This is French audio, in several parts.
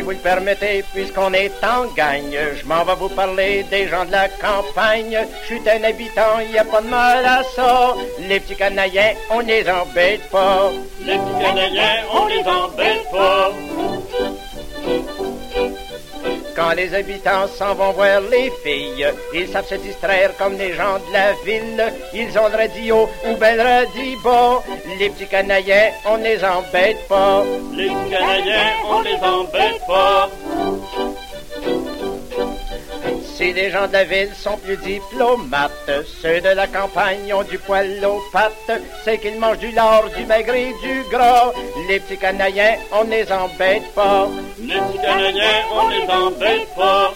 vous le permettez, puisqu'on est en gagne, je m'en vais vous parler des gens de la campagne. Je suis un habitant, y a pas de mal à ça. Les petits Canadiens, on les embête pas. Les petits Canadiens, on les embête Quand les habitants s'en vont voir les filles, ils savent se distraire comme les gens de la ville. Ils ont le radio ou ben le radio. Les petits Canadiens, on les embête pas. Les petits Canadiens, on les embête pas. Si les gens de la ville sont plus diplomates, ceux de la campagne ont du poil aux pattes, c'est qu'ils mangent du lard, du maigre et du gras. Les petits Canadiens, on les embête pas. Les petits Canadiens, on les embête pas.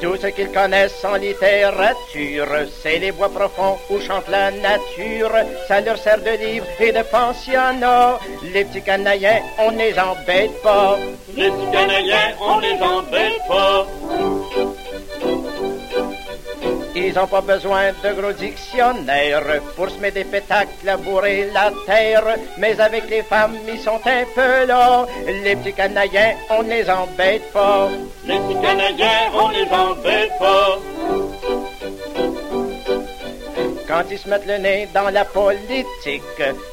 Tout ce qu'ils connaissent en littérature, c'est les bois profonds où chante la nature. Ça leur sert de livre et de pensionnat. Les petits Canadiens, on les embête pas. Les petits Canadiens, on les embête pas. Ils ont pas besoin de gros dictionnaires pour se mettre des pétacles, labourer la terre. Mais avec les femmes, ils sont un peu là. Les petits Canadiens, on les embête pas. Les petits Canadiens, on les embête Quand ils se mettent le nez dans la politique,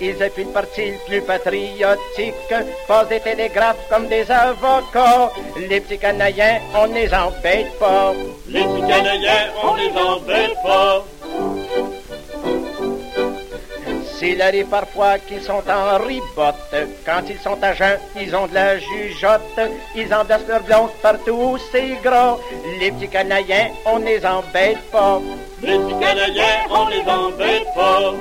ils appuient le parti le plus patriotique, passent des télégraphes comme des avocats. Les petits Canadiens, on les embête pas. Les petits Canadiens, on les embête pas. S'il arrive parfois qu'ils sont en ribotte, quand ils sont à jeun, ils ont de la jugeote, ils embrassent leurs blondes partout où c'est gras. Les petits Canadiens, on les embête pas. Les petits Canadiens, on les embête pas.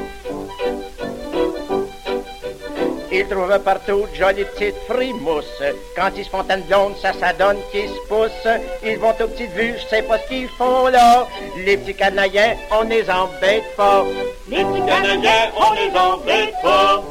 Ils trouvent partout de jolies petites frimousses. Quand ils se font une blonde, ça, ça donne qu'ils se poussent. Ils vont aux petites vues, je sais pas ce qu'ils font là. Les petits Canadiens, on les embête pas. Les petits Canadiens, on les embête pas.